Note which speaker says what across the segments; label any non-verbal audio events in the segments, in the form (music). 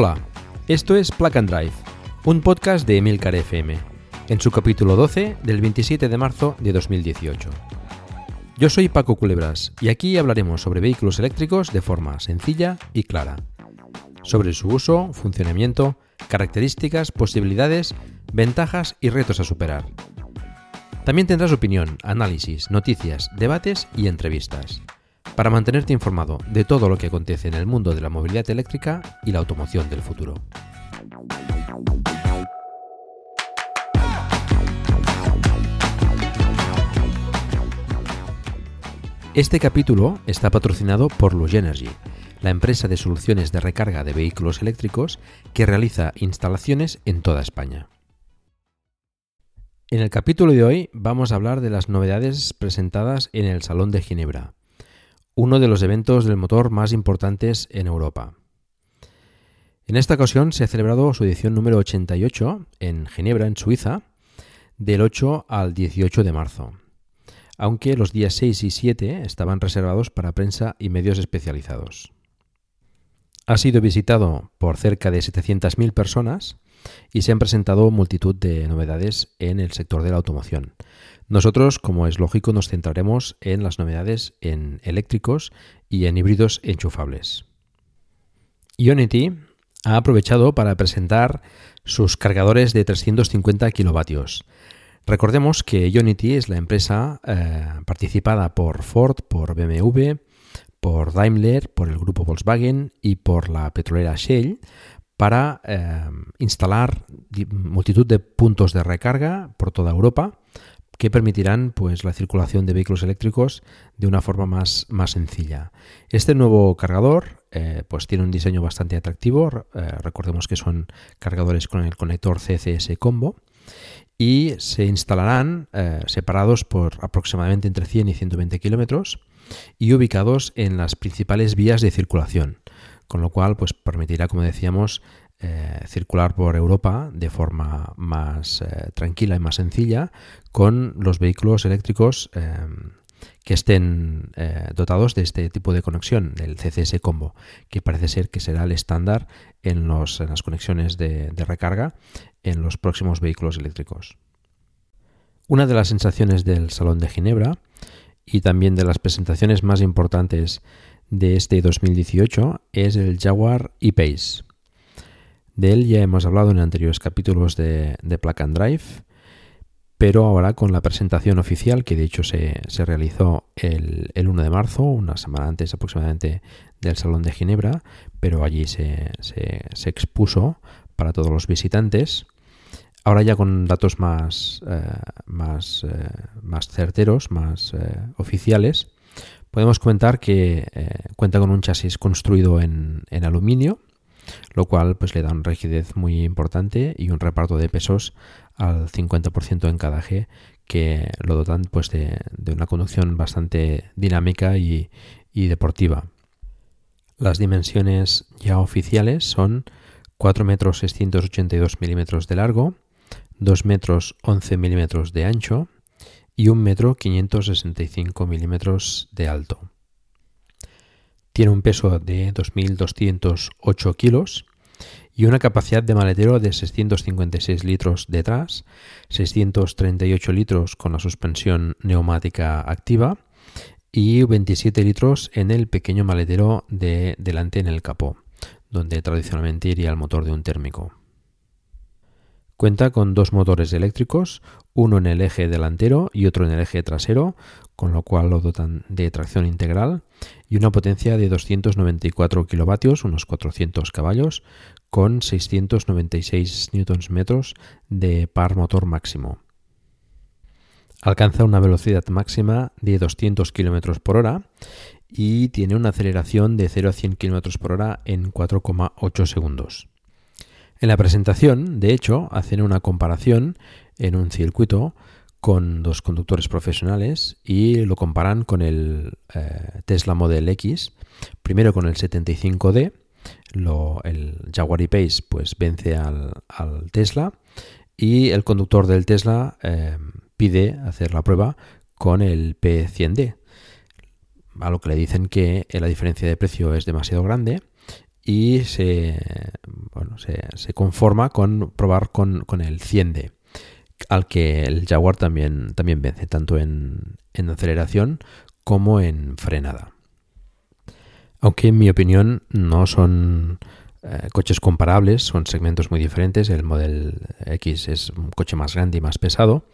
Speaker 1: Hola, esto es Plug and Drive, un podcast de Emilcar FM, en su capítulo 12 del 27 de marzo de 2018. Yo soy Paco Culebras y aquí hablaremos sobre vehículos eléctricos de forma sencilla y clara, sobre su uso, funcionamiento, características, posibilidades, ventajas y retos a superar. También tendrás opinión, análisis, noticias, debates y entrevistas para mantenerte informado de todo lo que acontece en el mundo de la movilidad eléctrica y la automoción del futuro. Este capítulo está patrocinado por Luge Energy, la empresa de soluciones de recarga de vehículos eléctricos que realiza instalaciones en toda España. En el capítulo de hoy vamos a hablar de las novedades presentadas en el Salón de Ginebra, uno de los eventos del motor más importantes en Europa. En esta ocasión se ha celebrado su edición número 88 en Ginebra, en Suiza, del 8 al 18 de marzo, aunque los días 6 y 7 estaban reservados para prensa y medios especializados. Ha sido visitado por cerca de 700.000 personas y se han presentado multitud de novedades en el sector de la automoción, nosotros, como es lógico, nos centraremos en las novedades en eléctricos y en híbridos enchufables. Ionity ha aprovechado para presentar sus cargadores de 350 kilovatios. Recordemos que Ionity es la empresa eh, participada por Ford, por BMW, por Daimler, por el grupo Volkswagen y por la petrolera Shell para eh, instalar multitud de puntos de recarga por toda Europa que permitirán pues, la circulación de vehículos eléctricos de una forma más, más sencilla. Este nuevo cargador eh, pues, tiene un diseño bastante atractivo. Eh, recordemos que son cargadores con el conector CCS Combo y se instalarán eh, separados por aproximadamente entre 100 y 120 kilómetros y ubicados en las principales vías de circulación, con lo cual pues, permitirá, como decíamos, eh, circular por Europa de forma más eh, tranquila y más sencilla con los vehículos eléctricos eh, que estén dotados de este tipo de conexión, del CCS Combo, que parece ser que será el estándar en, las conexiones de, de recarga en los próximos vehículos eléctricos. Una de las sensaciones del Salón de Ginebra y también de las presentaciones más importantes de este 2018 es el Jaguar E-Pace. De él ya hemos hablado en anteriores capítulos de, de and Drive, pero ahora con la presentación oficial, que de hecho se, realizó el, 1 de marzo, una semana antes aproximadamente del Salón de Ginebra, pero allí se, expuso para todos los visitantes. Ahora ya con datos más, eh, más, eh, más, certeros, más eh, oficiales, podemos comentar que cuenta con un chasis construido en, en aluminio, lo cual pues le da una rigidez muy importante y un reparto de pesos al 50% en cada eje que lo dotan pues de, una conducción bastante dinámica y, deportiva. Las dimensiones ya oficiales son 4 metros 682 milímetros de largo, 2 metros 11 milímetros de ancho y 1 metro 565 milímetros de alto. Tiene un peso de 2.208 kilos y una capacidad de maletero de 656 litros detrás, 638 litros con la suspensión neumática activa y 27 litros en el pequeño maletero de delante en el capó, donde tradicionalmente iría el motor de un térmico. Cuenta con dos motores eléctricos, uno en el eje delantero y otro en el eje trasero, con lo cual lo dotan de tracción integral, y una potencia de 294 kilovatios, unos 400 caballos, con 696 Nm de par motor máximo. Alcanza una velocidad máxima de 200 km por hora y tiene una aceleración de 0 a 100 km por hora en 4,8 segundos. En la presentación, de hecho, hacen una comparación en un circuito con dos conductores profesionales y lo comparan con el eh, Tesla Model X, primero con el 75D, el Jaguar E-Pace pues vence al, Tesla y el conductor del Tesla eh, pide hacer la prueba con el P100D, a lo que le dicen que la diferencia de precio es demasiado grande y se, bueno, se, conforma con probar con, el 100D, al que el Jaguar también, también vence, tanto en, en aceleración como en frenada. Aunque en mi opinión no son eh, coches comparables, son segmentos muy diferentes. El Model X es un coche más grande y más pesado,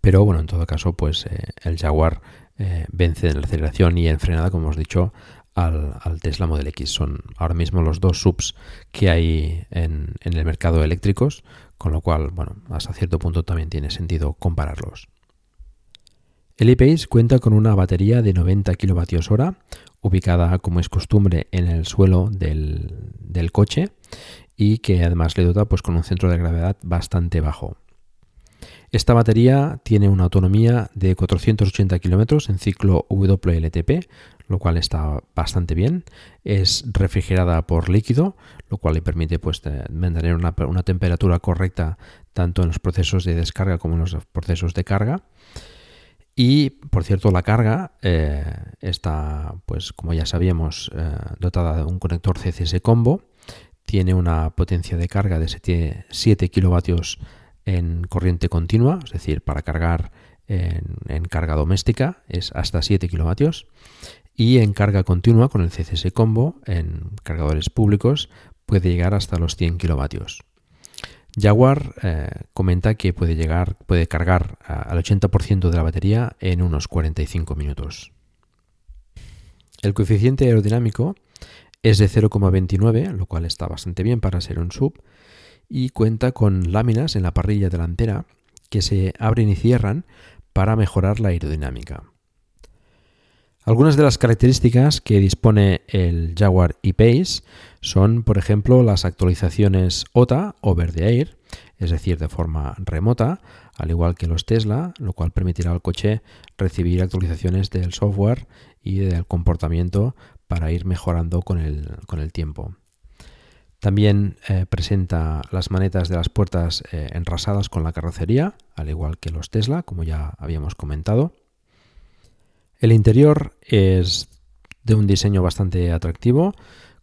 Speaker 1: pero bueno, en todo caso, pues eh, el Jaguar eh, vence en la aceleración y en frenada, como hemos dicho, al, Tesla Model X. Son ahora mismo los dos subs que hay en, en el mercado eléctricos, con lo cual, bueno, hasta cierto punto también tiene sentido compararlos. El e-Pace cuenta con una batería de 90 kWh, ubicada como es costumbre en el suelo del, coche y que además le dota pues, con un centro de gravedad bastante bajo. Esta batería tiene una autonomía de 480 km en ciclo WLTP, lo cual está bastante bien. Es refrigerada por líquido, lo cual le permite pues, mantener una, temperatura correcta tanto en los procesos de descarga como en los procesos de carga. Y, por cierto, la carga eh, está, pues como ya sabíamos, eh, dotada de un conector CCS combo. Tiene una potencia de carga de 7, 7 kilovatios en corriente continua, es decir, para cargar en, carga doméstica es hasta 7 kilovatios. Y en carga continua con el CCS combo en cargadores públicos puede llegar hasta los 100 kilovatios. Jaguar eh, comenta que puede llegar, puede cargar al 80% de la batería en unos 45 minutos. El coeficiente aerodinámico es de 0,29, lo cual está bastante bien para ser un sub, y cuenta con láminas en la parrilla delantera que se abren y cierran para mejorar la aerodinámica. Algunas de las características que dispone el Jaguar E-Pace son, por ejemplo, las actualizaciones OTA over the air, es decir, de forma remota, al igual que los Tesla, lo cual permitirá al coche recibir actualizaciones del software y del comportamiento para ir mejorando con el, tiempo. También eh, presenta las manetas de las puertas eh, enrasadas con la carrocería, al igual que los Tesla, como ya habíamos comentado. El interior es de un diseño bastante atractivo,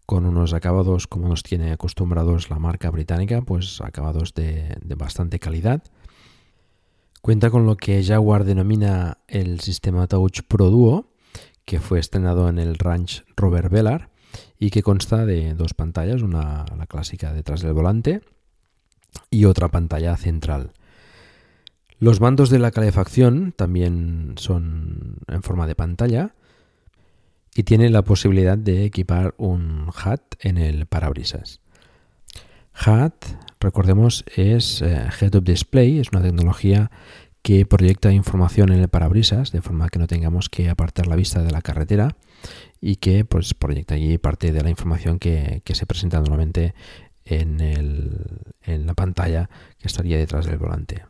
Speaker 1: con unos acabados como nos tiene acostumbrados la marca británica, pues acabados de, bastante calidad. Cuenta con lo que Jaguar denomina el sistema Touch Pro Duo, que fue estrenado en el Ranch Rover Velar y que consta de dos pantallas, una la clásica detrás del volante y otra pantalla central. Los mandos de la calefacción también son en forma de pantalla y tiene la posibilidad de equipar un HAT en el parabrisas. HAT, recordemos, es eh, Head Up Display, es una tecnología que proyecta información en el parabrisas de forma que no tengamos que apartar la vista de la carretera y que pues, proyecta allí parte de la información que, se presenta normalmente en, en la pantalla que estaría detrás del volante.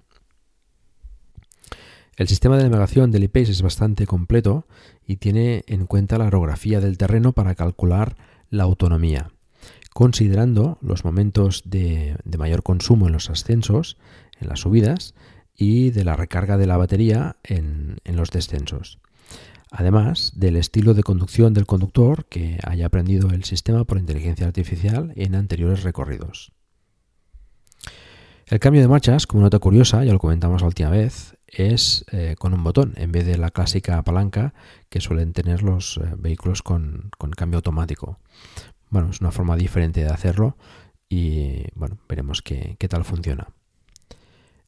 Speaker 1: El sistema de navegación del iPace es bastante completo y tiene en cuenta la orografía del terreno para calcular la autonomía, considerando los momentos de, mayor consumo en los ascensos, en las subidas, y de la recarga de la batería en, en los descensos. Además del estilo de conducción del conductor que haya aprendido el sistema por inteligencia artificial en anteriores recorridos. El cambio de marchas, como nota curiosa, ya lo comentamos la última vez, es eh, con un botón en vez de la clásica palanca que suelen tener los eh, vehículos con, cambio automático. Bueno, es una forma diferente de hacerlo y bueno, veremos qué, qué tal funciona.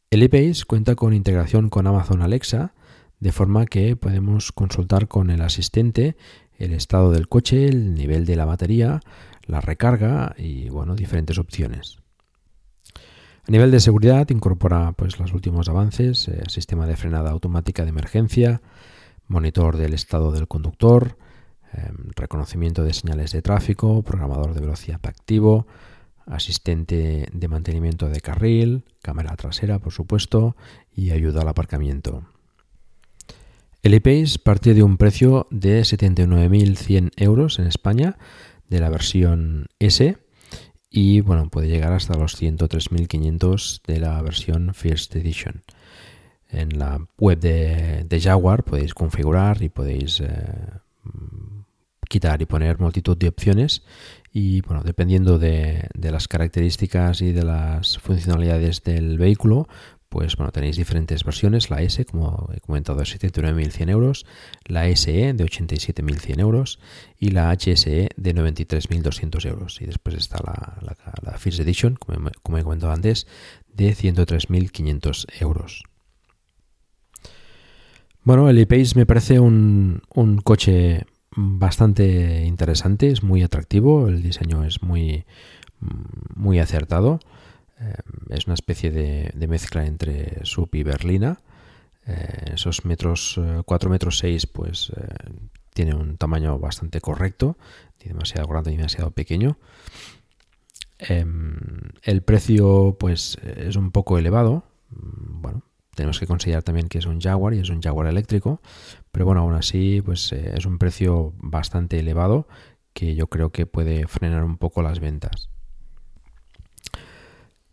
Speaker 1: El ePace cuenta con integración con Amazon Alexa, de forma que podemos consultar con el asistente el estado del coche, el nivel de la batería, la recarga y bueno, diferentes opciones. A nivel de seguridad incorpora pues, los últimos avances, eh, sistema de frenada automática de emergencia, monitor del estado del conductor, em, reconocimiento de señales de tráfico, programador de velocidad activo, asistente de mantenimiento de carril, cámara trasera, por supuesto, y ayuda al aparcamiento. El e parte de un precio de 79.100 euros en España de la versión S y bueno, puede llegar hasta los 103.500 de la versión First Edition. En la web de, Jaguar podéis configurar y podéis eh, quitar y poner multitud de opciones y bueno, dependiendo de, las características y de las funcionalidades del vehículo, pues bueno, tenéis diferentes versiones, la S, como he comentado, de 79.100 euros, la SE de 87.100 euros y la HSE de 93.200 euros. Y después está la, First Edition, como, como he comentado antes, de 103.500 euros. Bueno, el e-Pace me parece un, un coche bastante interesante, es muy atractivo, el diseño es muy, muy acertado. Eh, es una especie de, mezcla entre sub y berlina. Eh, esos metros, 4 eh, metros 6, pues tiene un tamaño bastante correcto, ni demasiado grande ni demasiado pequeño. Em, el precio, pues, es un poco elevado. Mm, bueno, tenemos que considerar también que es un Jaguar y es un Jaguar eléctrico, pero bueno, aún así pues eh, es un precio bastante elevado que yo creo que puede frenar un poco las ventas.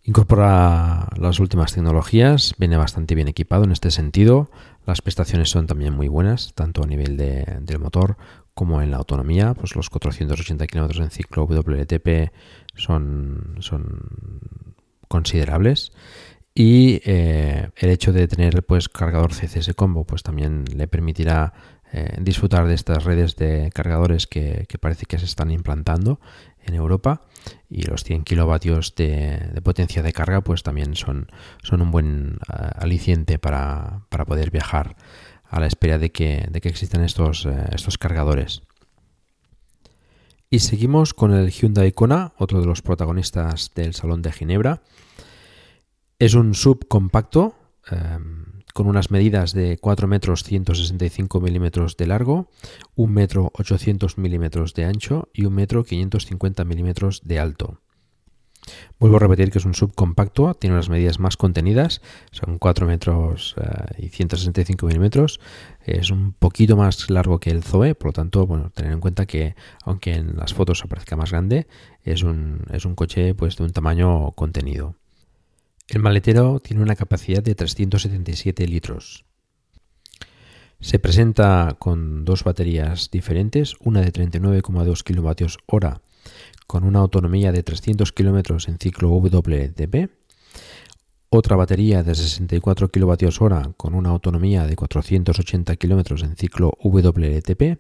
Speaker 1: Incorpora las últimas tecnologías, viene bastante bien equipado en este sentido. Las prestaciones son también muy buenas, tanto a nivel del motor como en la autonomía. Pues los 480 km en ciclo WLTP son, son considerables y eh, el hecho de tener pues cargador CCS combo pues también le permitirá eh, disfrutar de estas redes de cargadores que, parece que se están implantando en Europa y los 100 kilovatios de, potencia de carga pues también son, son un buen eh, aliciente para, poder viajar a la espera de que, de que existan estos, estos cargadores. Y seguimos con el Hyundai Kona, otro de los protagonistas del Salón de Ginebra. Es un subcompacto em, con unas medidas de 4 metros 165 milímetros de largo, 1 metro 800 milímetros de ancho y 1 metro 550 milímetros de alto. Vuelvo a repetir que es un subcompacto, tiene unas medidas más contenidas, son 4 metros eh, y 165 milímetros, es un poquito más largo que el Zoe, por lo tanto, bueno, tener en cuenta que aunque en las fotos aparezca más grande, es un, es un coche pues, de un tamaño contenido. El maletero tiene una capacidad de 377 litros. Se presenta con dos baterías diferentes, una de 39,2 kWh con una autonomía de 300 km en ciclo WLTP, otra batería de 64 kWh con una autonomía de 480 km en ciclo WLTP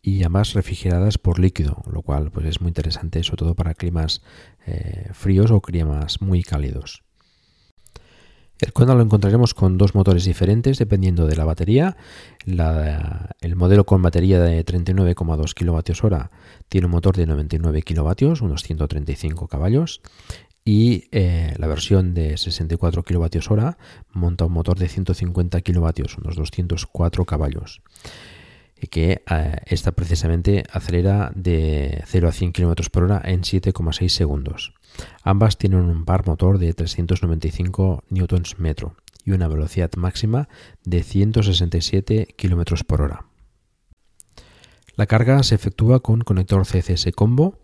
Speaker 1: y ambas refrigeradas por líquido, lo cual pues, es muy interesante, sobre todo para climas eh, fríos o climas muy cálidos. El Kona lo encontraremos con dos motores diferentes dependiendo de la batería. el modelo con batería de 39,2 kWh tiene un motor de 99 kW, unos 135 caballos. Y eh, la versión de 64 kWh monta un motor de 150 kW, unos 204 caballos y que eh, esta precisamente acelera de 0 a 100 km por hora en 7,6 segundos. Ambas tienen un par motor de 395 Nm y una velocidad máxima de 167 km por hora. La carga se efectúa con conector CCS combo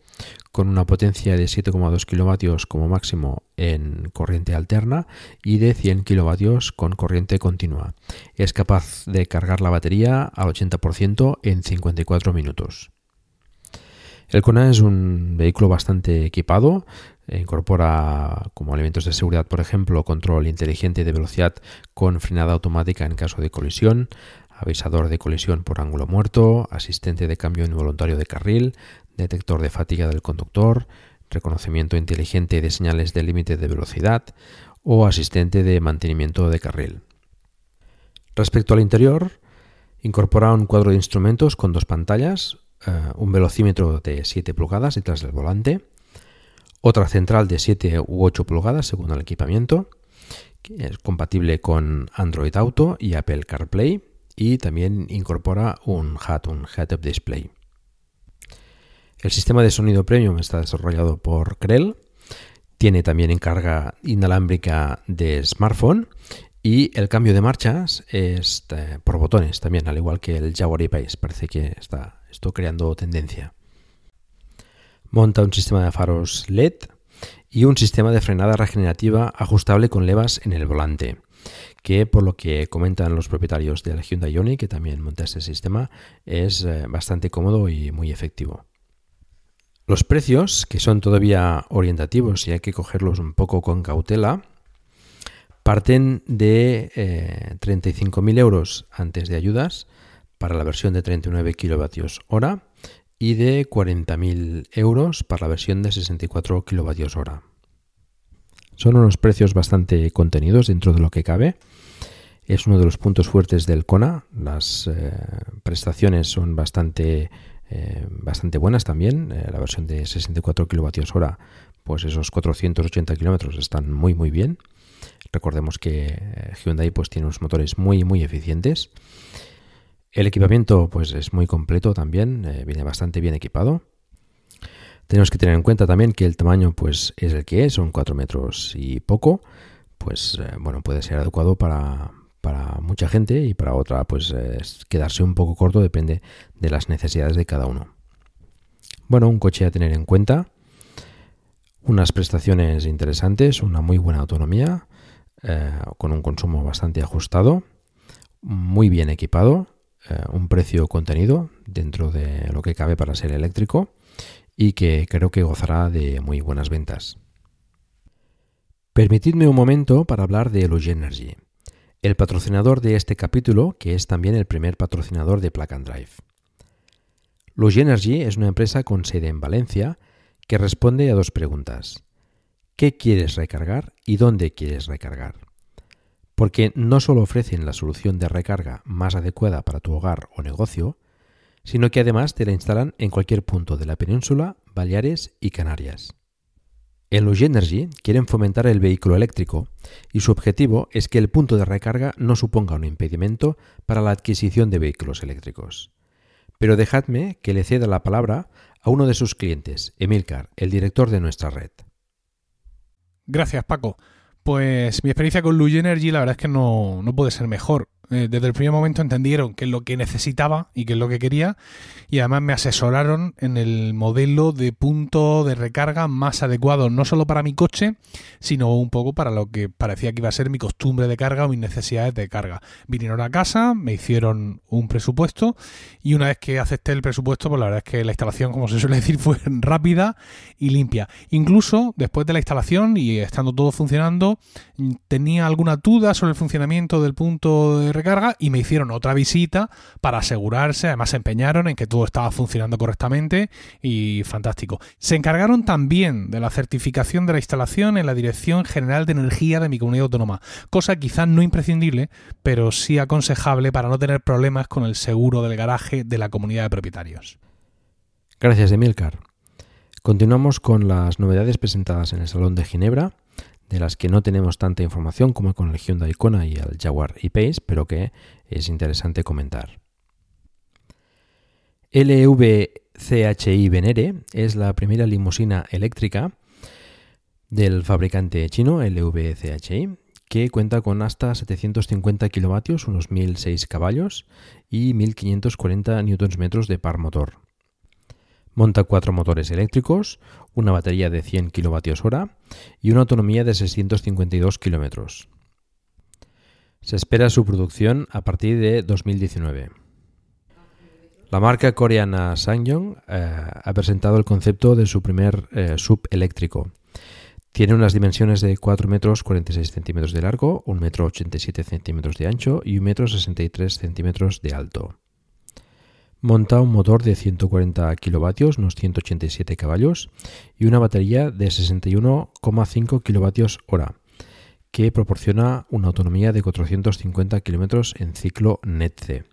Speaker 1: con una potencia de 7,2 kW como máximo en corriente alterna y de 100 kW con corriente continua. Es capaz de cargar la batería al 80% en 54 minutos. El Kona es un vehículo bastante equipado, incorpora como elementos de seguridad, por ejemplo, control inteligente de velocidad con frenada automática en caso de colisión, avisador de colisión por ángulo muerto, asistente de cambio involuntario de carril, detector de fatiga del conductor, reconocimiento inteligente de señales de límite de velocidad o asistente de mantenimiento de carril. Respecto al interior, incorpora un cuadro de instrumentos con dos pantallas, eh, un velocímetro de 7 pulgadas detrás del volante, otra central de 7 u 8 pulgadas según el equipamiento, que es compatible con Android Auto y Apple CarPlay y también incorpora un HUD, un Head-Up Display. El sistema de sonido premium está desarrollado por Krell. Tiene también encarga inalámbrica de smartphone y el cambio de marchas es eh, por botones también, al igual que el Jaguar E-Pace. Parece que está esto creando tendencia. Monta un sistema de faros LED y un sistema de frenada regenerativa ajustable con levas en el volante, que por lo que comentan los propietarios del Hyundai Ioniq, que también monta este sistema, es eh, bastante cómodo y muy efectivo. Los precios, que son todavía orientativos y hay que cogerlos un poco con cautela, parten de eh, 35.000 euros antes de ayudas para la versión de 39 kilovatios hora y de 40.000 euros para la versión de 64 kilovatios hora. Son unos precios bastante contenidos dentro de lo que cabe. Es uno de los puntos fuertes del Kona. Las eh, prestaciones son bastante, eh, bastante buenas también. Eh, la versión de 64 kilovatios hora, pues esos 480 kilómetros están muy muy bien. Recordemos que Hyundai pues tiene unos motores muy muy eficientes el equipamiento pues es muy completo también, eh, viene bastante bien equipado. Tenemos que tener en cuenta también que el tamaño pues es el que es, son 4 metros y poco, pues eh, bueno, puede ser adecuado para, mucha gente y para otra pues quedarse un poco corto, depende de las necesidades de cada uno. Bueno, un coche a tener en cuenta, unas prestaciones interesantes, una muy buena autonomía, eh, con un consumo bastante ajustado, muy bien equipado, eh, un precio contenido dentro de lo que cabe para ser eléctrico y que creo que gozará de muy buenas ventas. Permitidme un momento para hablar de Luge Energy, el patrocinador de este capítulo, que es también el primer patrocinador de Plug Drive. Luge Energy es una empresa con sede en Valencia que responde a dos preguntas. ¿Qué quieres recargar y dónde quieres recargar? Porque no solo ofrecen la solución de recarga más adecuada para tu hogar o negocio, sino que además te la instalan en cualquier punto de la península, Baleares y Canarias. En Luge Energy quieren fomentar el vehículo eléctrico y su objetivo es que el punto de recarga no suponga un impedimento para la adquisición de vehículos eléctricos. Pero dejadme que le ceda la palabra a uno de sus clientes, Emilcar, el director de nuestra red.
Speaker 2: Gracias, Paco. Pues mi experiencia con Luge Energy la verdad es que no, no puede ser mejor. Eh, desde el primer momento entendieron qué es lo que necesitaba y qué es lo que quería y además me asesoraron en el modelo de punto de recarga más adecuado, no solo para mi coche, sino un poco para lo que parecía que iba a ser mi costumbre de carga o mis necesidades de carga. Vinieron a casa, me hicieron un presupuesto y una vez que acepté el presupuesto, pues la verdad es que la instalación, como se suele decir, fue (laughs) rápida y limpia. Incluso después de la instalación y estando todo funcionando, tenía alguna duda sobre el funcionamiento del punto de y me hicieron otra visita para asegurarse, además se empeñaron en que todo estaba funcionando correctamente y fantástico. Se encargaron también de la certificación de la instalación en la Dirección General de Energía de mi comunidad autónoma, cosa quizás no imprescindible, pero sí aconsejable para no tener problemas con el seguro del garaje de la comunidad de propietarios.
Speaker 1: Gracias, Emilcar. Continuamos con las novedades presentadas en el Salón de Ginebra de las que no tenemos tanta información como con el Hyundai Kona y el Jaguar E-Pace, pero que es interesante comentar. LV-CHI Venere es la primera limusina eléctrica del fabricante chino LV-CHI que cuenta con hasta 750 kilovatios, unos 1006 caballos y 1540 Nm de par motor. Monta cuatro motores eléctricos, una batería de 100 kWh y una autonomía de 652 km. Se espera su producción a partir de 2019. La marca coreana Sangyong eh, ha presentado el concepto de su primer eh, sub eléctrico. Tiene unas dimensiones de 4 metros 46 centímetros de largo, 1 metro 87 centímetros de ancho y 1 metro 63 centímetros de alto. Monta un motor de 140 kilovatios, unos 187 caballos, y una batería de 61,5 kilovatios hora, que proporciona una autonomía de 450 kilómetros en ciclo NET-C.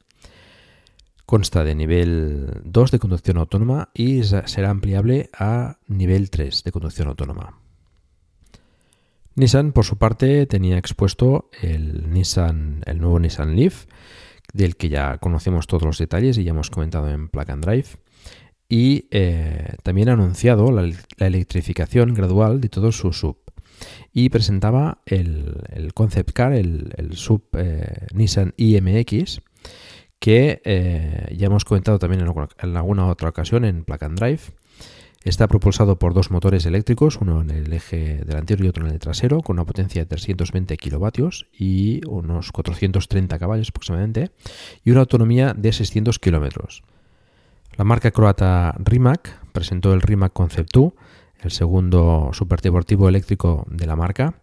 Speaker 1: Consta de nivel 2 de conducción autónoma y será ampliable a nivel 3 de conducción autónoma. Nissan, por su parte, tenía expuesto el, Nissan, el nuevo Nissan Leaf, del que ya conocemos todos los detalles y ya hemos comentado en Plug and Drive. Y eh, también ha anunciado la, electrificación gradual de todo su sub. Y presentaba el, concept car, el, sub eh, Nissan IMX, que eh, ya hemos comentado también en, en, alguna otra ocasión en Plug and Drive Está propulsado por dos motores eléctricos, uno en el eje delantero y otro en el trasero, con una potencia de 320 kilovatios y unos 430 caballos aproximadamente, y una autonomía de 600 kilómetros. La marca croata Rimac presentó el Rimac Concept 2, el segundo superdeportivo eléctrico de la marca,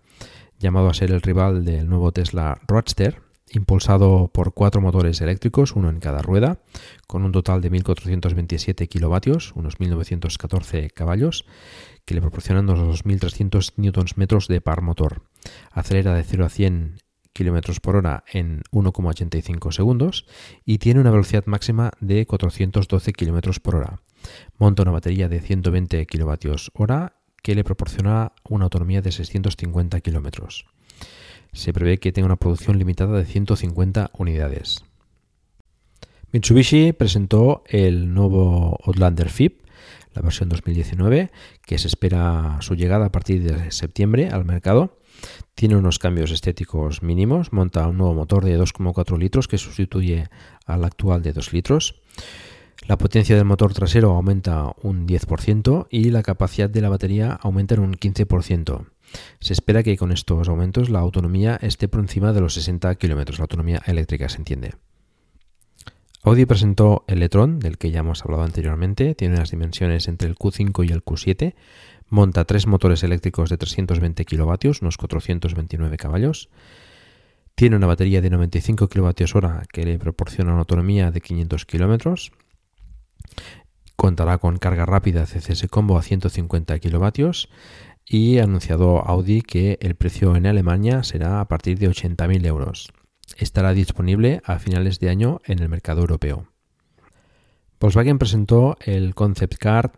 Speaker 1: llamado a ser el rival del nuevo Tesla Roadster, impulsado por cuatro motores eléctricos, uno en cada rueda, con un total de 1.427 kilovatios, unos 1.914 caballos, que le proporcionan unos 2.300 Nm de par motor. Acelera de 0 a 100 km por hora en 1,85 segundos y tiene una velocidad máxima de 412 km por hora. Monta una batería de 120 kWh que le proporciona una autonomía de 650 km. Se prevé que tenga una producción limitada de 150 unidades. Mitsubishi presentó el nuevo Outlander FIP, la versión 2019, que se espera su llegada a partir de septiembre al mercado. Tiene unos cambios estéticos mínimos, monta un nuevo motor de 2,4 litros que sustituye al actual de 2 litros. La potencia del motor trasero aumenta un 10% y la capacidad de la batería aumenta en un 15%. Se espera que con estos aumentos la autonomía esté por encima de los 60 km, la autonomía eléctrica se entiende. Audi presentó el e-tron, del que ya hemos hablado anteriormente, tiene unas dimensiones entre el Q5 y el Q7, monta tres motores eléctricos de 320 kW, unos 429 caballos, tiene una batería de 95 kWh que le proporciona una autonomía de 500 km, contará con carga rápida CCS Combo a 150 kW y ha anunciado Audi que el precio en Alemania será a partir de 80.000 euros. Estará disponible a finales de año en el mercado europeo. Volkswagen presentó el Concept Car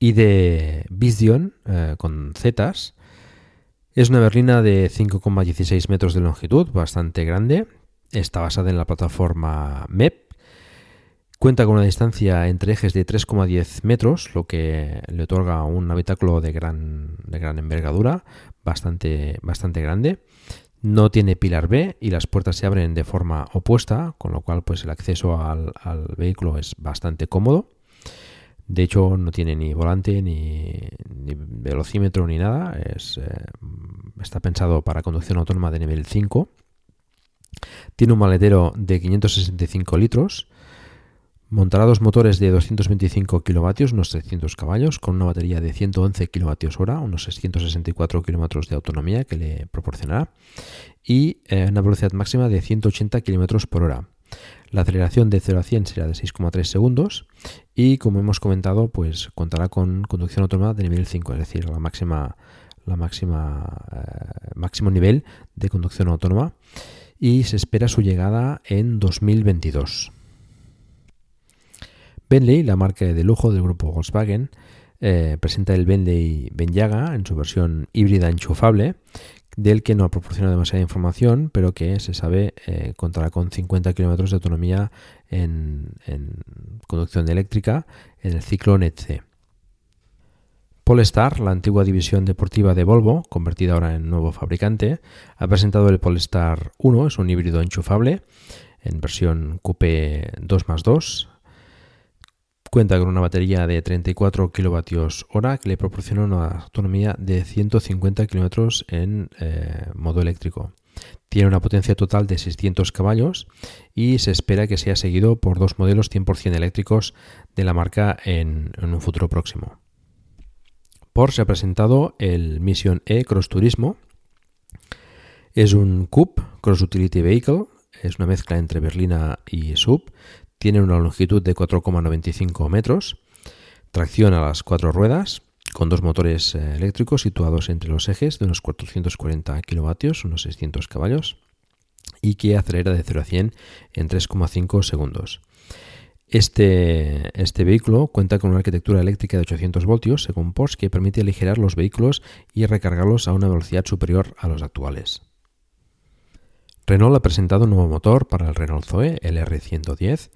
Speaker 1: ID Vision eh, con Zetas. Es una berlina de 5,16 metros de longitud, bastante grande. Está basada en la plataforma MEP. Cuenta con una distancia entre ejes de 3,10 metros, lo que le otorga un habitáculo de gran, de gran envergadura, bastante, bastante grande. No tiene pilar B y las puertas se abren de forma opuesta, con lo cual pues, el acceso al, vehículo es bastante cómodo. De hecho, no tiene ni volante, ni, velocímetro, ni nada. Eh, está pensado para conducción autónoma de nivel 5. Tiene un maletero de 565 litros. Montará dos motores de 225 kilovatios, unos 300 caballos, con una batería de 111 kilovatios hora, unos 664 kilómetros de autonomía que le proporcionará, y eh, una velocidad máxima de 180 kilómetros por hora. La aceleración de 0 a 100 será de 6,3 segundos y como hemos comentado, pues contará con conducción autónoma de nivel 5, es decir, la máxima, la máxima eh, máximo nivel de conducción autónoma y se espera su llegada en 2022. Bentley, la marca de lujo del grupo Volkswagen, eh, presenta el Bentley Benyaga en su versión híbrida enchufable del que no ha proporcionado demasiada información, pero que se sabe eh, contará con 50 kilómetros de autonomía en, conducción eléctrica en el ciclo NET-C. Polestar, la antigua división deportiva de Volvo, convertida ahora en nuevo fabricante, ha presentado el Polestar 1, es un híbrido enchufable en versión Coupé 2 más 2, Cuenta con una batería de 34 kWh que le proporciona una autonomía de 150 km en eh, modo eléctrico. Tiene una potencia total de 600 caballos y se espera que sea seguido por dos modelos 100% eléctricos de la marca en, un futuro próximo. Porsche ha presentado el Mission E Cross Turismo. Es un Coupe Cross Utility Vehicle, es una mezcla entre berlina y sub tiene una longitud de 4,95 metros, tracción a las cuatro ruedas, con dos motores eh, eléctricos situados entre los ejes de unos 440 kilovatios, unos 600 caballos, y que acelera de 0 a 100 en 3,5 segundos. Este, este, vehículo cuenta con una arquitectura eléctrica de 800 voltios, según Porsche, que permite aligerar los vehículos y recargarlos a una velocidad superior a los actuales. Renault ha presentado un nuevo motor para el Renault Zoe, el R110,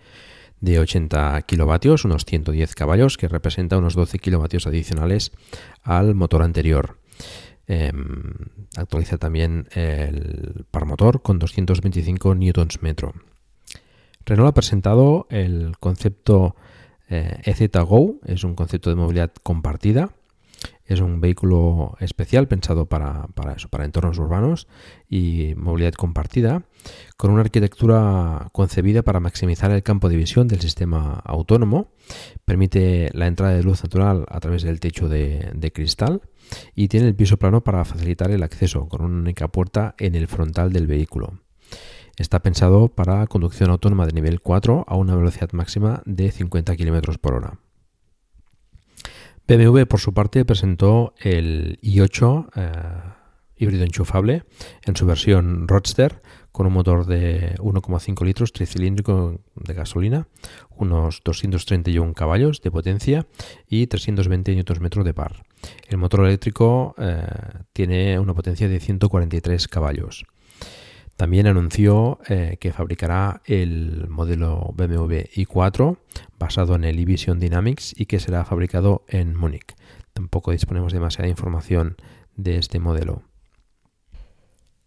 Speaker 1: de 80 kilovatios, unos 110 caballos, que representa unos 12 kilovatios adicionales al motor anterior. Em, actualiza también el par motor con 225 newtons metro. Renault ha presentado el concepto EZ eh, e Go, es un concepto de movilidad compartida. Es un vehículo especial pensado para, para eso, para entornos urbanos y movilidad compartida, con una arquitectura concebida para maximizar el campo de visión del sistema autónomo. Permite la entrada de luz natural a través del techo de, de cristal y tiene el piso plano para facilitar el acceso, con una única puerta en el frontal del vehículo. Está pensado para conducción autónoma de nivel 4 a una velocidad máxima de 50 km por hora. BMW, por su parte, presentó el i8 eh, híbrido enchufable en su versión Roadster con un motor de 1,5 litros tricilíndrico de gasolina, unos 231 caballos de potencia y 320 Nm de par. El motor eléctrico eh, tiene una potencia de 143 caballos. También anunció eh, que fabricará el modelo BMW i4 basado en el e-Vision Dynamics y que será fabricado en Múnich. Tampoco disponemos de demasiada información de este modelo.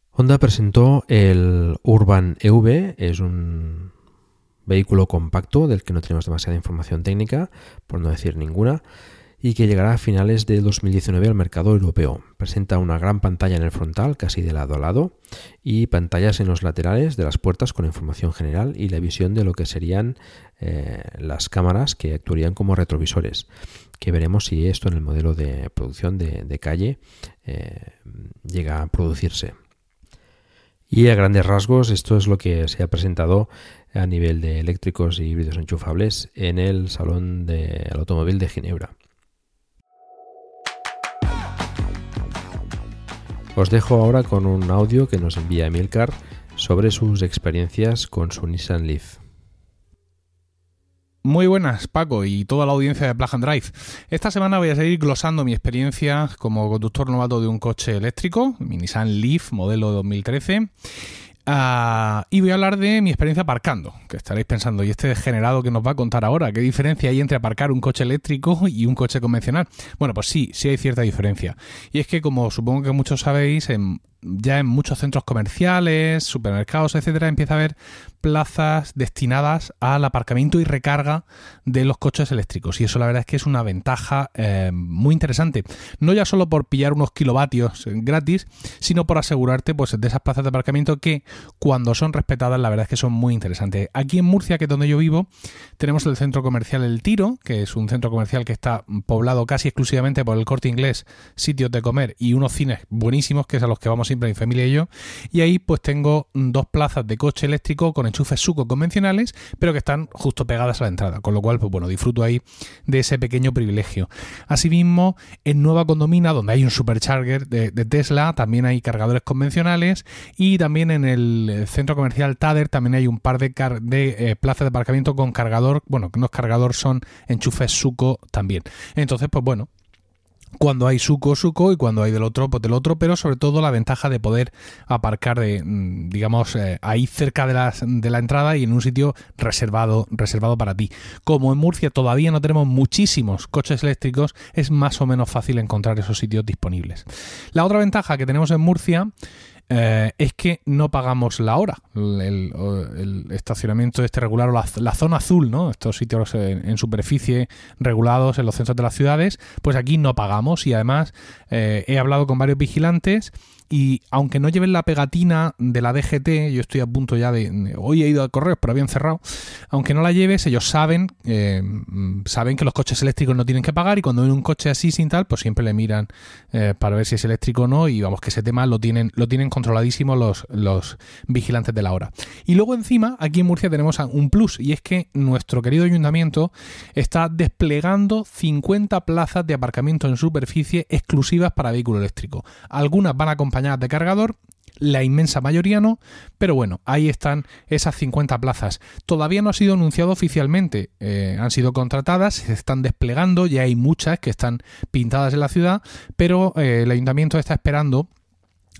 Speaker 1: Honda presentó el Urban EV, es un vehículo compacto del que no tenemos demasiada información técnica, por no decir ninguna, y que llegará a finales de 2019 al mercado europeo. Presenta una gran pantalla en el frontal, casi de lado a lado, y pantallas en los laterales de las puertas con información general y la visión de lo que serían eh, las cámaras que actuarían como retrovisores, que veremos si esto en el modelo de producción de, calle eh, llega a producirse. Y a grandes rasgos, esto es lo que se ha presentado a nivel de eléctricos y híbridos enchufables en el Salón del Automóvil de Ginebra. Os dejo ahora con un audio que nos envía Emilcar sobre sus experiencias con su Nissan Leaf.
Speaker 2: Muy buenas, Paco, y toda la audiencia de Plug and Drive. Esta semana voy a seguir glosando mi experiencia como conductor novato de un coche eléctrico, mi Nissan Leaf modelo 2013. Ah, y voy a hablar de mi experiencia aparcando, que estaréis pensando, ¿y este degenerado que nos va a contar ahora? ¿Qué diferencia hay entre aparcar un coche eléctrico y un coche convencional? Bueno, pues sí, sí hay cierta diferencia. Y es que, como supongo que muchos sabéis, en ya en muchos centros comerciales, supermercados, etcétera, empieza a haber plazas destinadas al aparcamiento y recarga de los coches eléctricos. Y eso la verdad es que es una ventaja eh, muy interesante. No ya solo por pillar unos kilovatios gratis, sino por asegurarte pues, de esas plazas de aparcamiento que cuando son respetadas la verdad es que son muy interesantes. Aquí en Murcia, que es donde yo vivo, tenemos el centro comercial El Tiro, que es un centro comercial que está poblado casi exclusivamente por el corte inglés, sitios de comer y unos cines buenísimos, que es a los que vamos siempre mi familia y yo. Y ahí pues tengo dos plazas de coche eléctrico con enchufes suco convencionales, pero que están justo pegadas a la entrada. Con lo cual, pues bueno, disfruto ahí de ese pequeño privilegio. Asimismo, en Nueva Condomina, donde hay un supercharger de, Tesla, también hay cargadores convencionales. Y también en el centro comercial Tader también hay un par de, de eh, plazas de aparcamiento con cargador. Bueno, no es cargador, son enchufes suco también. Entonces, pues bueno, cuando hay suco, suco y cuando hay del otro, pues del otro, pero sobre todo la ventaja de poder aparcar de, mm, digamos, eh, ahí cerca de la, de la entrada y en un sitio reservado, reservado para ti. Como en Murcia todavía no tenemos muchísimos coches eléctricos, es más o menos fácil encontrar esos sitios disponibles. La otra ventaja que tenemos en Murcia eh, es que no pagamos la hora. El, estacionamiento este regular o la, zona azul, ¿no? Estos sitios en, superficie regulados en los centros de las ciudades, pues aquí no pagamos y además eh, he hablado con varios vigilantes y aunque no lleven la pegatina de la DGT, yo estoy a punto ya de... Hoy he ido al correo, pero habían cerrado. Aunque no la lleves, ellos saben, eh, saben que los coches eléctricos no tienen que pagar y cuando ven un coche así sin tal, pues siempre le miran eh, para ver si es eléctrico o no y vamos, que ese tema lo tienen, lo tienen controladísimo los, los vigilantes de la hora. Y luego encima, aquí en Murcia tenemos un plus y es que nuestro querido ayuntamiento está desplegando 50 plazas de aparcamiento en superficie exclusivas para vehículo eléctrico. Algunas van a acompañar de cargador, la inmensa mayoría no, pero bueno, ahí están esas 50 plazas. Todavía no ha sido anunciado oficialmente, eh, han sido contratadas, se están desplegando, ya hay muchas que están pintadas en la ciudad, pero eh, el ayuntamiento está esperando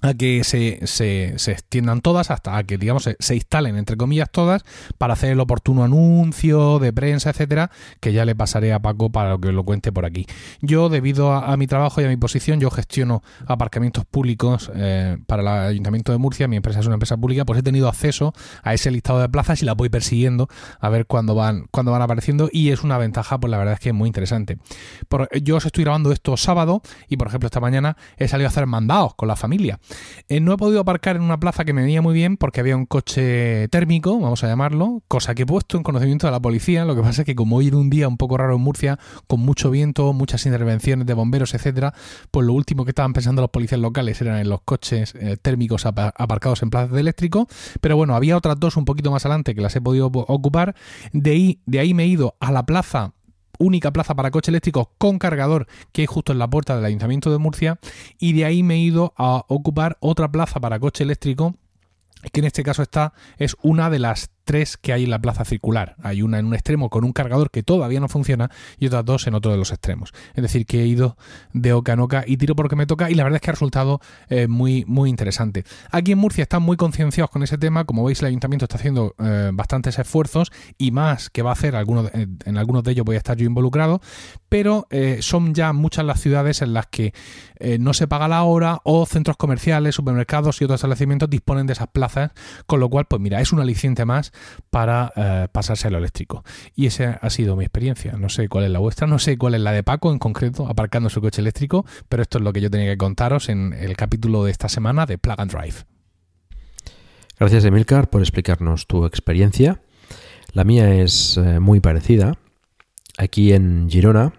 Speaker 2: a que se, se, se, extiendan todas hasta que, digamos, se, instalen, entre comillas, todas para hacer el oportuno anuncio de prensa, etcétera, que ya le pasaré a Paco para que lo cuente por aquí. Yo, debido a, mi trabajo y a mi posición, yo gestiono aparcamientos públicos eh, para el Ayuntamiento de Murcia, mi empresa es una empresa pública, pues he tenido acceso a ese listado de plazas y la voy persiguiendo a ver cuándo van, cuándo van apareciendo y es una ventaja, pues la verdad es que es muy interesante. Por, yo os estoy grabando esto sábado y, por ejemplo, esta mañana he salido a hacer mandados con la familia. Eh, no he podido aparcar en una plaza que me venía muy bien porque había un coche térmico, vamos a llamarlo, cosa que he puesto en conocimiento de la policía. Lo que pasa es que como hoy era un día un poco raro en Murcia, con mucho viento, muchas intervenciones de bomberos, etcétera, pues lo último que estaban pensando los policías locales eran en los coches eh, térmicos aparcados en plazas de eléctrico. Pero bueno, había otras dos un poquito más adelante que las he podido ocupar. De ahí, de ahí me he ido a la plaza única plaza para coche eléctrico con cargador que hay justo en la puerta del Ayuntamiento de Murcia y de ahí me he ido a ocupar otra plaza para coche eléctrico que en este caso está es una de las tres que hay en la plaza circular. Hay una en un extremo con un cargador que todavía no funciona y otras dos en otro de los extremos. Es decir, que he ido de oca en oca y tiro porque me toca y la verdad es que ha resultado eh, muy, muy interesante. Aquí en Murcia están muy concienciados con ese tema. Como veis, el ayuntamiento está haciendo eh, bastantes esfuerzos y más que va a hacer, algunos, en algunos de ellos voy a estar yo involucrado, pero eh, son ya muchas las ciudades en las que no se paga la hora o centros comerciales, supermercados y otros establecimientos disponen de esas plazas, con lo cual, pues mira, es un aliciente más para eh, pasarse a lo eléctrico. Y esa ha sido mi experiencia. No sé cuál es la vuestra, no sé cuál es la de Paco en concreto, aparcando su coche eléctrico, pero esto es lo que yo tenía que contaros en el capítulo de esta semana de Plug and Drive.
Speaker 1: Gracias, Emilcar, por explicarnos tu experiencia. La mía es eh, muy parecida. Aquí en Girona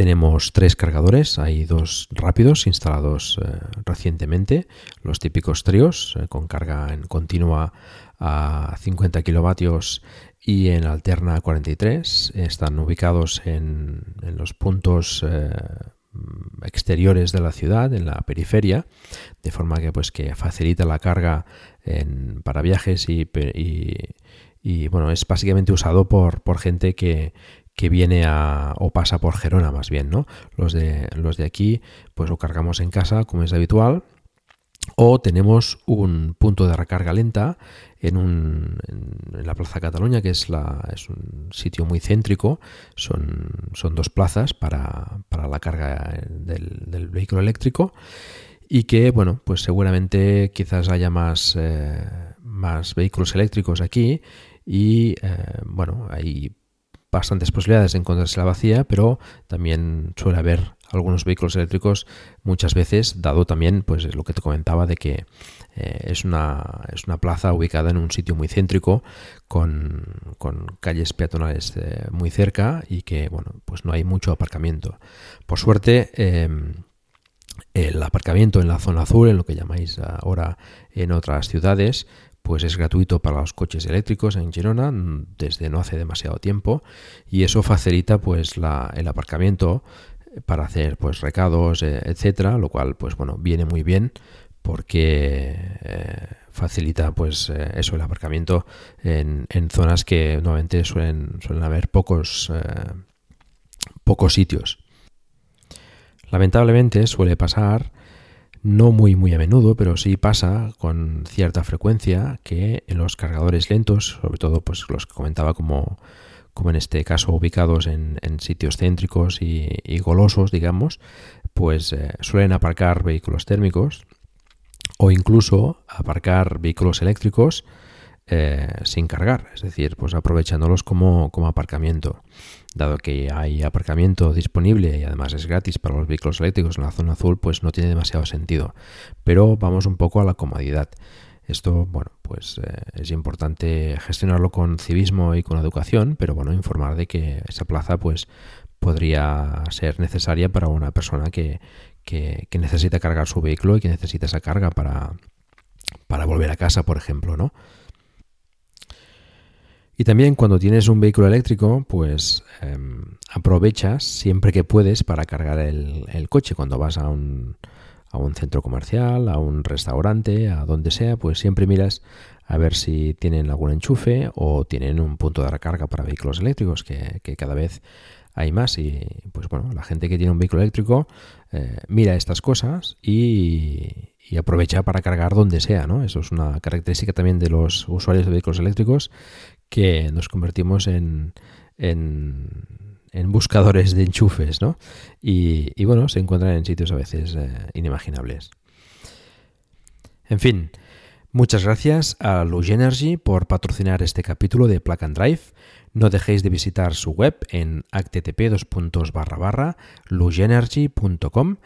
Speaker 1: tenemos tres cargadores, hay dos rápidos instalados eh, recientemente, los típicos tríos con carga en continua a 50 kilovatios y en alterna 43. Están ubicados en, los puntos eh, exteriores de la ciudad, en la periferia, de forma que pues que facilita la carga para viajes y, y, bueno, es básicamente usado por, por gente que, que viene a o pasa por Gerona más bien, ¿no? Los de los de aquí pues lo cargamos en casa como es habitual o tenemos un punto de recarga lenta en, un, en, la Plaza Cataluña, que es, la, es un sitio muy céntrico. Son, son dos plazas para, para la carga del, del, vehículo eléctrico y que, bueno, pues seguramente quizás haya más, eh, más vehículos eléctricos aquí y, eh, bueno, hay bastantes posibilidades de encontrarse la vacía, pero también suele haber algunos vehículos eléctricos muchas veces, dado también pues lo que te comentaba de que eh, es, una, es una plaza ubicada en un sitio muy céntrico con, calles peatonales eh, muy cerca y que bueno pues no hay mucho aparcamiento. Por suerte em, el aparcamiento en la zona azul, en lo que llamáis ahora en otras ciudades, pues es gratuito para los coches eléctricos en Girona desde no hace demasiado tiempo y eso facilita pues la, el aparcamiento para hacer pues recados, eh, etcétera, lo cual pues bueno, viene muy bien porque eh, facilita pues eh, eso el aparcamiento en, en, zonas que normalmente suelen, suelen haber pocos pocos sitios. Lamentablemente suele pasar no muy muy a menudo, pero sí pasa con cierta frecuencia que en los cargadores lentos, sobre todo pues los que comentaba como como en este caso ubicados en, sitios céntricos y, golosos, digamos, pues eh, suelen aparcar vehículos térmicos o incluso aparcar vehículos eléctricos eh, sin cargar, es decir, pues aprovechándolos como, como, aparcamiento. Dado que hay aparcamiento disponible y además es gratis para los vehículos eléctricos en la zona azul, pues no tiene demasiado sentido. Pero vamos un poco a la comodidad. Esto, bueno, pues eh, es importante gestionarlo con civismo y con educación, pero bueno, informar de que esa plaza pues podría ser necesaria para una persona que, que, necesita cargar su vehículo y que necesita esa carga para, para volver a casa, por ejemplo, ¿no? Y también cuando tienes un vehículo eléctrico, pues em, aprovechas siempre que puedes para cargar el coche. Cuando vas a un, a un centro comercial, a un restaurante, a donde sea, pues siempre miras a ver si tienen algún enchufe o tienen un punto de recarga para vehículos eléctricos, que, cada vez hay más. Y pues bueno, la gente que tiene un vehículo eléctrico eh, mira estas cosas y, y, aprovecha para cargar donde sea, ¿no? Eso es una característica también de los usuarios de vehículos eléctricos que nos convertimos en, en, buscadores de enchufes, ¿no? Y, y, bueno, se encuentran en sitios a veces eh, inimaginables. En fin, muchas gracias a Luge Energy por patrocinar este capítulo de Plug and Drive. No dejéis de visitar su web en http://lugenergy.com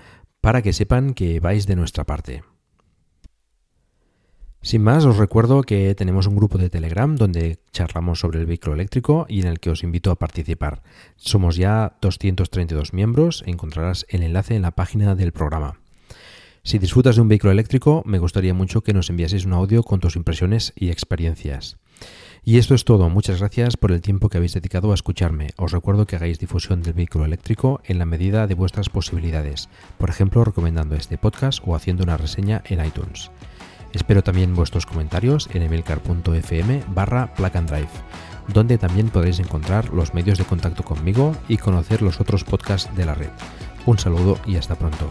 Speaker 1: para que sepan que vais de nuestra parte. Sin más, os recuerdo que tenemos un grupo de Telegram donde charlamos sobre el vehículo eléctrico y en el que os invito a participar. Somos ya 232 miembros, encontrarás el enlace en la página del programa. Si disfrutas de un vehículo eléctrico, me gustaría mucho que nos enviaseis un audio con tus impresiones y experiencias. Y esto es todo. Muchas gracias por el tiempo que habéis dedicado a escucharme. Os recuerdo que hagáis difusión del vehículo eléctrico en la medida de vuestras posibilidades, por ejemplo recomendando este podcast o haciendo una reseña en iTunes. Espero también vuestros comentarios en emilcar.fm barra plug and drive, donde también podréis encontrar los medios de contacto conmigo y conocer los otros podcasts de la red. Un saludo y hasta pronto.